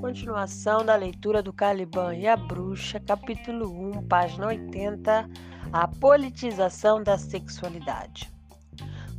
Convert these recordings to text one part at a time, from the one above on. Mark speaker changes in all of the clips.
Speaker 1: Continuação da leitura do Caliban e a Bruxa, capítulo 1, página 80, a politização da sexualidade.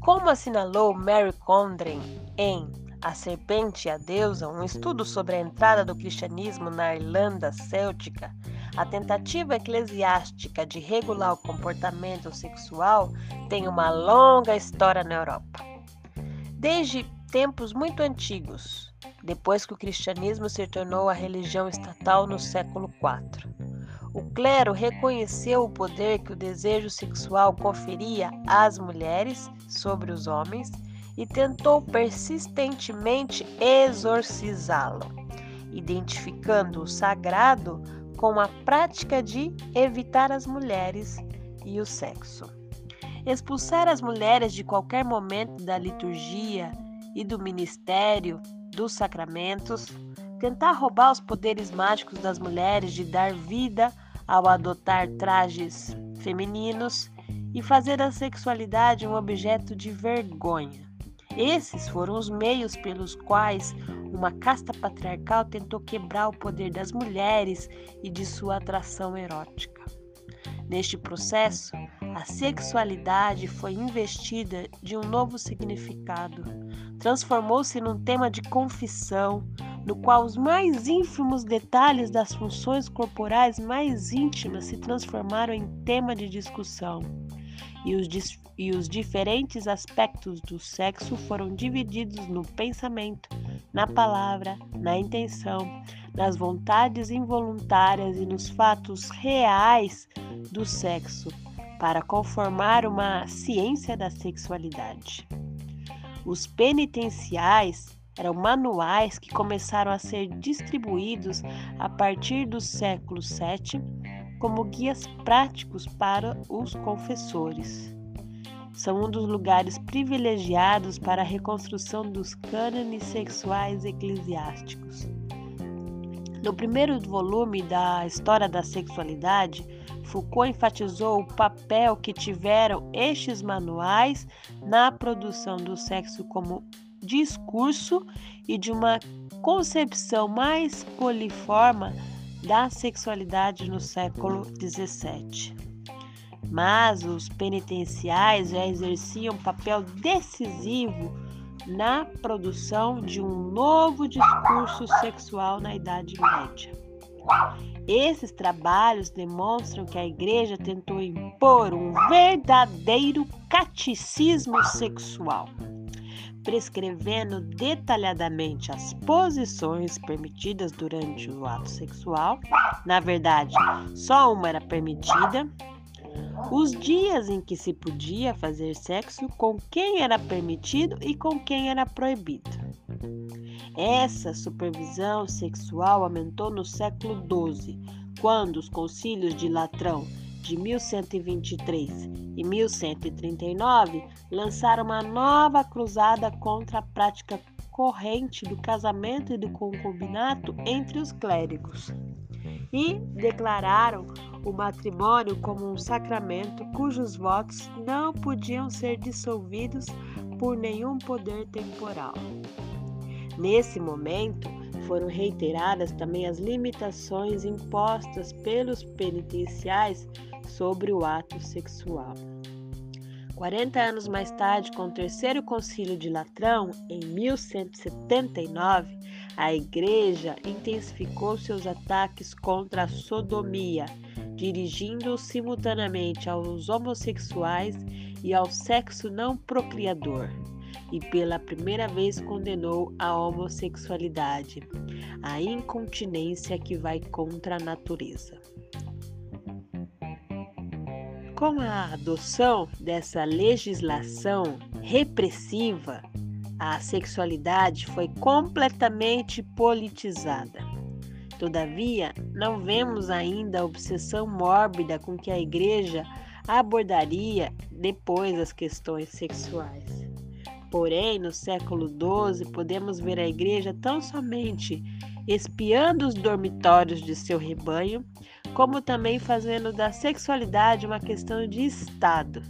Speaker 1: Como assinalou Mary Condren em A Serpente e a Deusa, um estudo sobre a entrada do cristianismo na Irlanda Céltica, a tentativa eclesiástica de regular o comportamento sexual tem uma longa história na Europa. Desde tempos muito antigos, depois que o cristianismo se tornou a religião estatal no século IV. O clero reconheceu o poder que o desejo sexual conferia às mulheres sobre os homens e tentou persistentemente exorcizá-lo, identificando o sagrado com a prática de evitar as mulheres e o sexo. Expulsar as mulheres de qualquer momento da liturgia e do ministério dos sacramentos, tentar roubar os poderes mágicos das mulheres de dar vida ao adotar trajes femininos e fazer a sexualidade um objeto de vergonha. Esses foram os meios pelos quais uma casta patriarcal tentou quebrar o poder das mulheres e de sua atração erótica. Neste processo, a sexualidade foi investida de um novo significado. Transformou-se num tema de confissão, no qual os mais ínfimos detalhes das funções corporais mais íntimas se transformaram em tema de discussão. E os, e os diferentes aspectos do sexo foram divididos no pensamento, na palavra, na intenção, nas vontades involuntárias e nos fatos reais do sexo, para conformar uma ciência da sexualidade. Os penitenciais eram manuais que começaram a ser distribuídos a partir do século VII como guias práticos para os confessores. São um dos lugares privilegiados para a reconstrução dos cânones sexuais eclesiásticos. No primeiro volume da História da Sexualidade, Foucault enfatizou o papel que tiveram estes manuais na produção do sexo como discurso e de uma concepção mais poliforma da sexualidade no século XVII. Mas os penitenciais já exerciam papel decisivo na produção de um novo discurso sexual na Idade Média. Esses trabalhos demonstram que a Igreja tentou impor um verdadeiro catecismo sexual prescrevendo detalhadamente as posições permitidas durante o ato sexual. Na verdade, só uma era permitida. Os dias em que se podia fazer sexo, com quem era permitido e com quem era proibido. Essa supervisão sexual aumentou no século XII, quando os concílios de Latrão de 1123 e 1139 lançaram uma nova cruzada contra a prática corrente do casamento e do concubinato entre os clérigos e declararam o matrimônio como um sacramento cujos votos não podiam ser dissolvidos por nenhum poder temporal. Nesse momento, foram reiteradas também as limitações impostas pelos penitenciais sobre o ato sexual. 40 anos mais tarde, com o Terceiro Concílio de Latrão, em 1179, a Igreja intensificou seus ataques contra a sodomia, dirigindo-os simultaneamente aos homossexuais e ao sexo não procriador, e pela primeira vez condenou a homossexualidade, a incontinência que vai contra a natureza. Com a adoção dessa legislação repressiva, a sexualidade foi completamente politizada. Todavia, não vemos ainda a obsessão mórbida com que a Igreja abordaria depois as questões sexuais. Porém, no século XII, podemos ver a Igreja tão somente espiando os dormitórios de seu rebanho como também fazendo da sexualidade uma questão de Estado.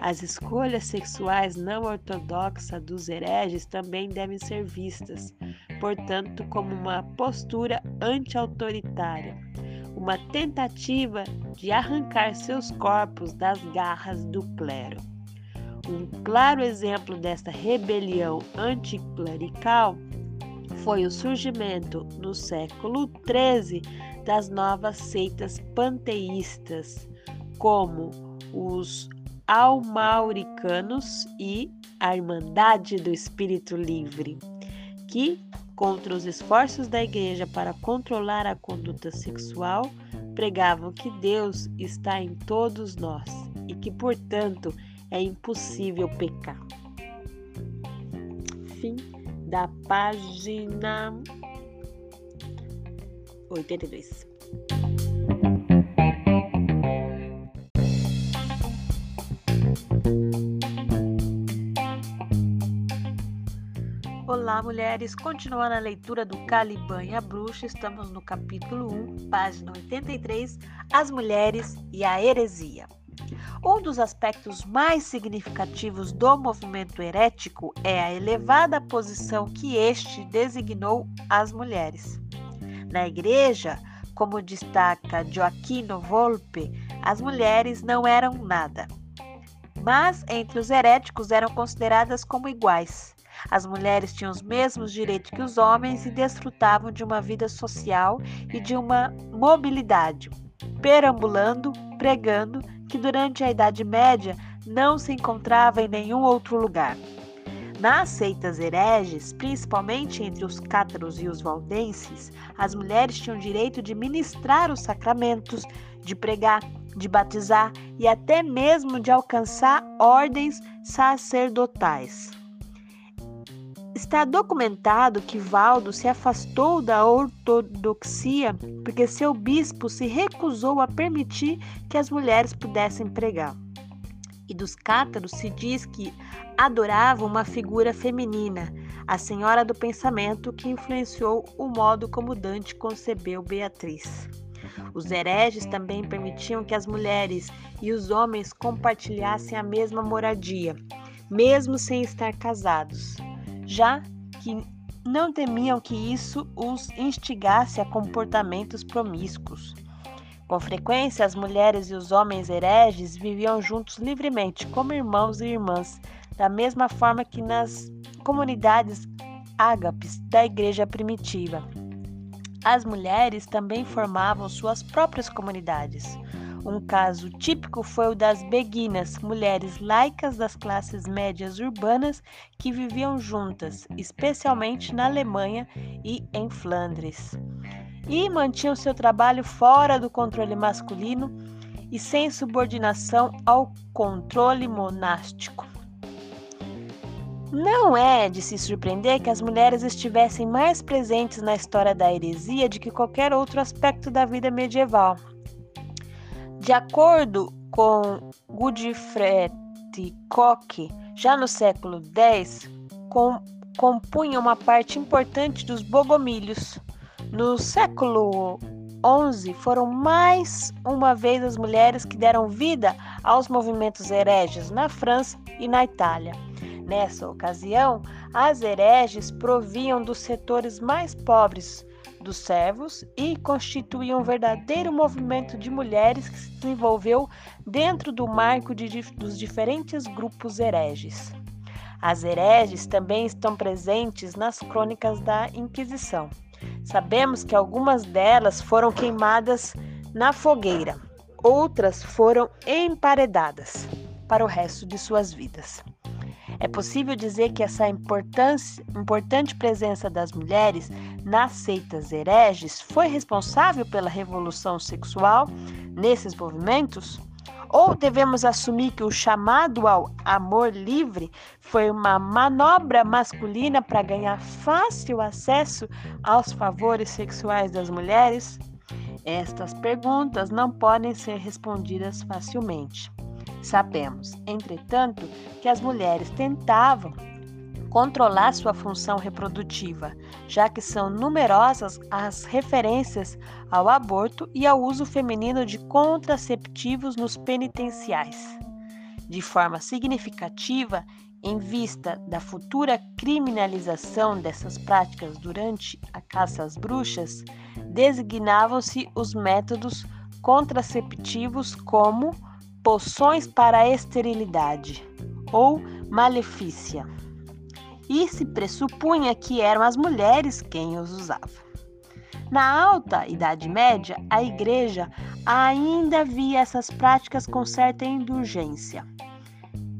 Speaker 2: As escolhas sexuais não ortodoxas dos hereges também devem ser vistas, portanto, como uma postura anti-autoritária, uma tentativa de arrancar seus corpos das garras do clero. Um claro exemplo desta rebelião anticlerical foi o surgimento, no século XIII, das novas seitas panteístas, como os almauricanos e a Irmandade do Espírito Livre, que, contra os esforços da Igreja para controlar a conduta sexual, pregavam que Deus está em todos nós e que, portanto, é impossível pecar. Fim da página 82.
Speaker 1: Olá, mulheres! Continuando a leitura do Caliban e a Bruxa, estamos no capítulo 1, página 83, As Mulheres e a Heresia. Um dos aspectos mais significativos do movimento herético é a elevada posição que este designou às mulheres. Na igreja, como destaca Joaquino Volpe, as mulheres não eram nada. Mas entre os heréticos eram consideradas como iguais. As mulheres tinham os mesmos direitos que os homens e desfrutavam de uma vida social e de uma mobilidade, perambulando, pregando, que durante a Idade Média não se encontrava em nenhum outro lugar. Nas seitas hereges, principalmente entre os cátaros e os valdenses, as mulheres tinham direito de ministrar os sacramentos, de pregar, de batizar e até mesmo de alcançar ordens sacerdotais. Está documentado que Valdo se afastou da ortodoxia porque seu bispo se recusou a permitir que as mulheres pudessem pregar. E dos cátaros se diz que adoravam uma figura feminina, a senhora do pensamento que influenciou o modo como Dante concebeu Beatriz. Os hereges também permitiam que as mulheres e os homens compartilhassem a mesma moradia, mesmo sem estar casados já que não temiam que isso os instigasse a comportamentos promíscuos. Com frequência, as mulheres e os homens hereges viviam juntos livremente, como irmãos e irmãs, da mesma forma que nas comunidades ágapes da igreja primitiva. As mulheres também formavam suas próprias comunidades. Um caso típico foi o das beguinas, mulheres laicas das classes médias urbanas que viviam juntas, especialmente na Alemanha e em Flandres. E mantinham seu trabalho fora do controle masculino e sem subordinação ao controle monástico. Não é de se surpreender que as mulheres estivessem mais presentes na história da heresia do que qualquer outro aspecto da vida medieval. De acordo com Godfrey Koch, já no século X, com, compunha uma parte importante dos bogomílios. No século XI, foram mais uma vez as mulheres que deram vida aos movimentos hereges na França e na Itália. Nessa ocasião, as hereges proviam dos setores mais pobres dos servos e constituía um verdadeiro movimento de mulheres que se desenvolveu dentro do marco de, dos diferentes grupos hereges. As hereges também estão presentes nas crônicas da Inquisição. Sabemos que algumas delas foram queimadas na fogueira, outras foram emparedadas para o resto de suas vidas. É possível dizer que essa importante presença das mulheres nas seitas hereges foi responsável pela revolução sexual nesses movimentos? Ou devemos assumir que o chamado ao amor livre foi uma manobra masculina para ganhar fácil acesso aos favores sexuais das mulheres? Estas perguntas não podem ser respondidas facilmente. Sabemos, entretanto, que as mulheres tentavam controlar sua função reprodutiva, já que são numerosas as referências ao aborto e ao uso feminino de contraceptivos nos penitenciais. de forma significativa em vista da futura criminalização dessas práticas durante a caça às bruxas, designavam-se os métodos contraceptivos como poções para a esterilidade ou malefícia. E se pressupunha que eram as mulheres quem os usavam. Na alta Idade Média, a Igreja ainda via essas práticas com certa indulgência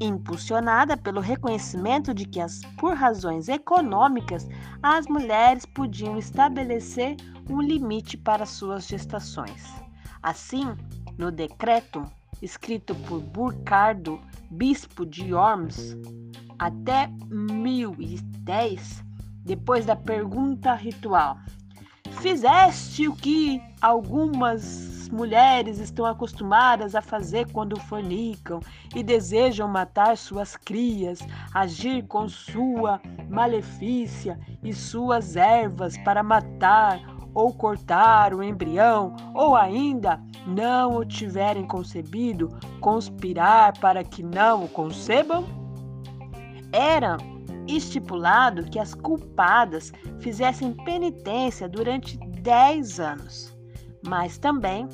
Speaker 1: impulsionada pelo reconhecimento de que, as, por razões econômicas, as mulheres podiam estabelecer um limite para suas gestações. Assim, no decreto escrito por Burcardo, bispo de Worms, até 1010, depois da pergunta ritual: Fizeste o que algumas mulheres estão acostumadas a fazer quando fornicam e desejam matar suas crias, agir com sua malefícia e suas ervas para matar ou cortar o embrião, ou ainda não o tiverem concebido, conspirar para que não o concebam? Era estipulado que as culpadas fizessem penitência durante dez anos mas também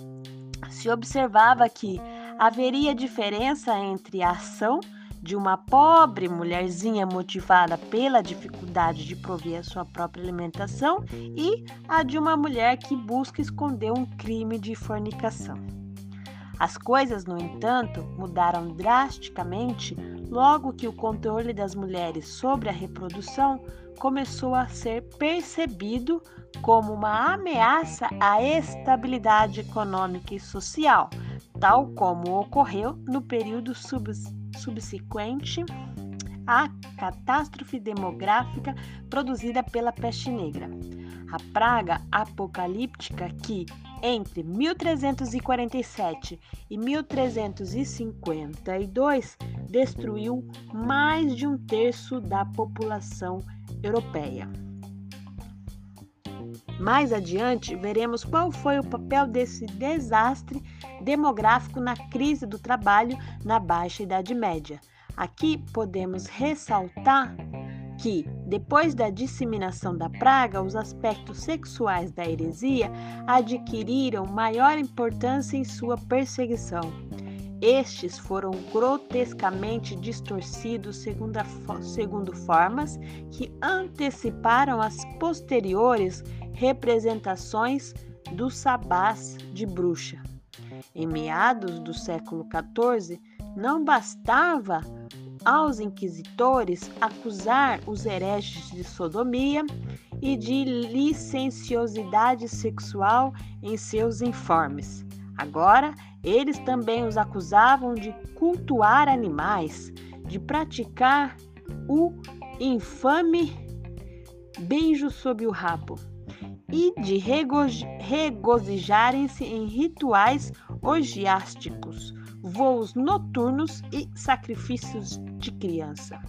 Speaker 1: se observava que haveria diferença entre a ação de uma pobre mulherzinha motivada pela dificuldade de prover a sua própria alimentação e a de uma mulher que busca esconder um crime de fornicação. As coisas, no entanto, mudaram drasticamente logo que o controle das mulheres sobre a reprodução começou a ser percebido como uma ameaça à estabilidade econômica e social, tal como ocorreu no período subsequente à catástrofe demográfica produzida pela peste negra. A praga apocalíptica que, entre 1347 e 1352, destruiu mais de um terço da população europeia. Mais adiante, veremos qual foi o papel desse desastre demográfico na crise do trabalho na Baixa Idade Média. Aqui podemos ressaltar que, depois da disseminação da praga, os aspectos sexuais da heresia adquiriram maior importância em sua perseguição. Estes foram grotescamente distorcidos segundo, segundo formas que anteciparam as posteriores representações do sabás de bruxa. Em meados do século XIV, não bastava aos inquisitores acusar os hereges de sodomia e de licenciosidade sexual em seus informes. Agora, eles também os acusavam de cultuar animais, de praticar o infame beijo sob o rabo e de regozijarem-se em rituais orgiásticos, voos noturnos e sacrifícios de criança.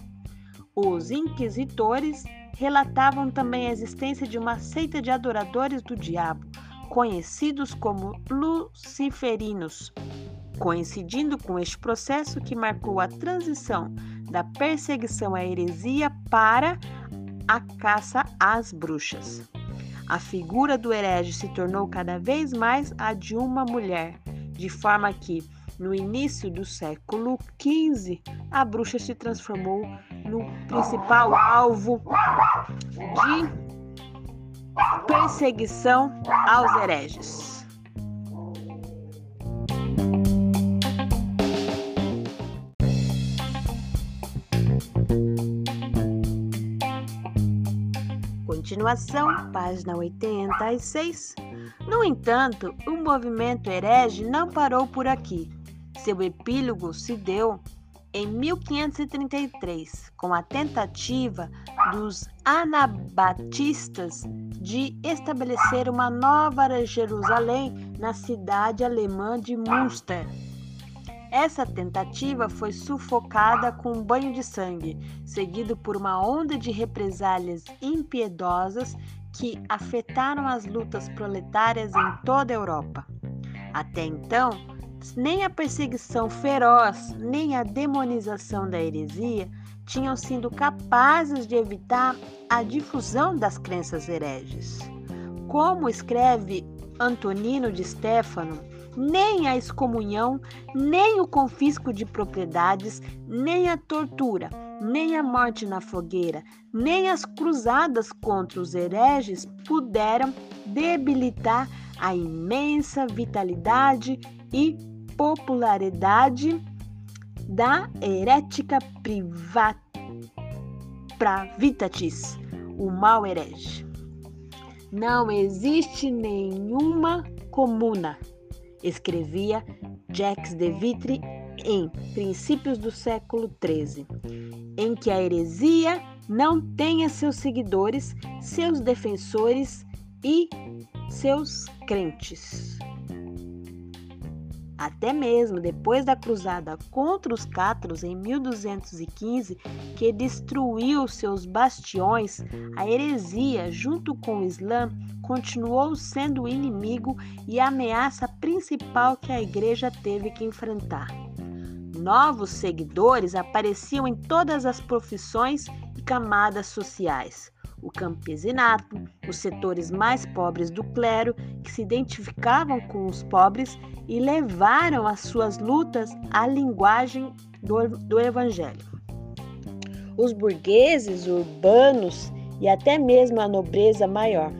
Speaker 1: Os inquisitores relatavam também a existência de uma seita de adoradores do diabo, conhecidos como luciferinos, coincidindo com este processo que marcou a transição da perseguição à heresia para a caça às bruxas. A figura do herege se tornou cada vez mais a de uma mulher, de forma que, no início do século XV, a bruxa se transformou no principal alvo de perseguição aos hereges. Continuação, página 86. No entanto, o movimento herege não parou por aqui. Seu epílogo se deu em 1533, com a tentativa dos anabatistas de estabelecer uma nova Jerusalém na cidade alemã de Münster. Essa tentativa foi sufocada com um banho de sangue, seguido por uma onda de represálias impiedosas que afetaram as lutas proletárias em toda a Europa. Até então,
Speaker 2: nem a perseguição feroz, nem a demonização da heresia tinham sido capazes de evitar a difusão das crenças hereges. Como escreve Antonino de Stefano, nem a excomunhão, nem o confisco de propriedades, nem a tortura, nem a morte na fogueira, nem as cruzadas contra os hereges puderam debilitar a imensa vitalidade e popularidade da herética privata o mal herege. Não existe nenhuma comuna, escrevia Jacques de Vitry em princípios do século XIII, em que a heresia não tenha seus seguidores, seus defensores e seus crentes. Até mesmo depois da cruzada contra os cátaros em 1215, que destruiu seus bastiões, a heresia, junto com o Islã, continuou sendo o inimigo e a ameaça principal que a igreja teve que enfrentar. Novos seguidores apareciam em todas as profissões e camadas sociais o campesinato, os setores mais pobres do clero, que se identificavam com os pobres e levaram as suas lutas à linguagem do, do evangelho. Os burgueses urbanos e até mesmo a nobreza maior.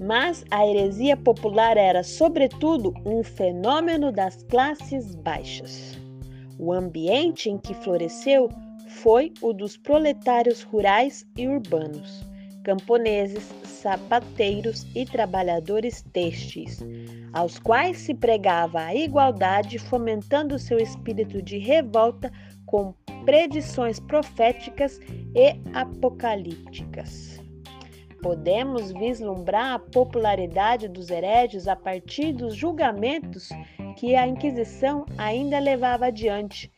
Speaker 2: Mas a heresia popular era, sobretudo, um fenômeno das classes baixas. O ambiente em que floresceu foi o dos proletários rurais e urbanos, camponeses, sapateiros e trabalhadores têxteis, aos quais se pregava a igualdade, fomentando seu espírito de revolta com predições proféticas e apocalípticas. Podemos vislumbrar a popularidade dos hereges a partir dos julgamentos que a Inquisição ainda levava adiante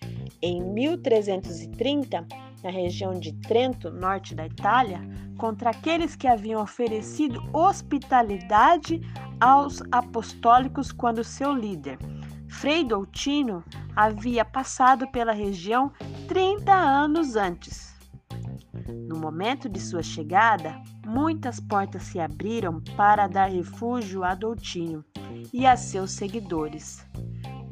Speaker 2: em 1330, na região de Trento, norte da Itália, contra aqueles que haviam oferecido hospitalidade aos apostólicos quando seu líder, Frei Doutino, havia passado pela região 30 anos antes. No momento de sua chegada, muitas portas se abriram para dar refúgio a Doutinho e a seus seguidores.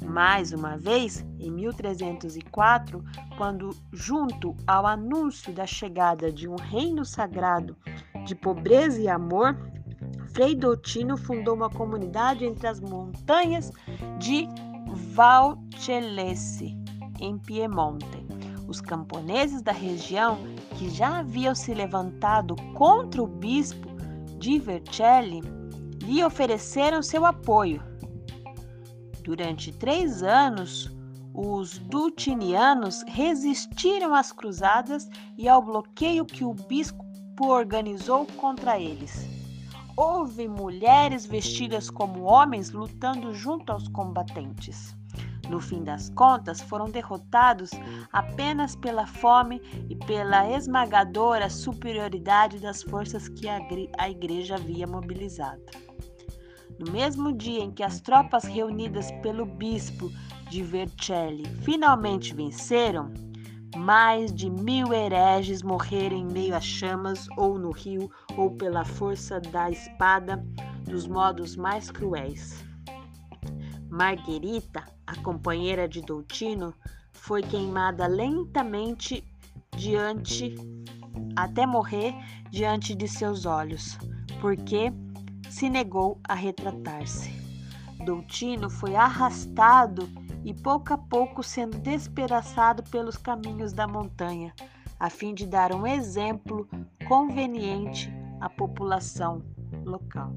Speaker 2: Mais uma vez, em 1304, quando, junto ao anúncio da chegada de um reino sagrado de pobreza e amor, Frei Doutino fundou uma comunidade entre as montanhas de Valcellese, em Piemonte. Os camponeses da região, que já haviam se levantado contra o bispo de Vercelli, lhe ofereceram seu apoio Durante três anos, os dutinianos resistiram às cruzadas e ao bloqueio que o bispo organizou contra eles. Houve mulheres vestidas como homens lutando junto aos combatentes. No fim das contas, foram derrotados apenas pela fome e pela esmagadora superioridade das forças que a igreja havia mobilizado. No mesmo dia em que as tropas reunidas pelo bispo de Vercelli finalmente venceram, mais de mil hereges morreram em meio a chamas, ou no rio, ou pela força da espada, dos modos mais cruéis. Marguerita, a companheira de Doutino, foi queimada lentamente diante até morrer diante de seus olhos, porque se negou a retratar-se. Doutino foi arrastado e pouco a pouco sendo despedaçado pelos caminhos da montanha, a fim de dar um exemplo conveniente à população local.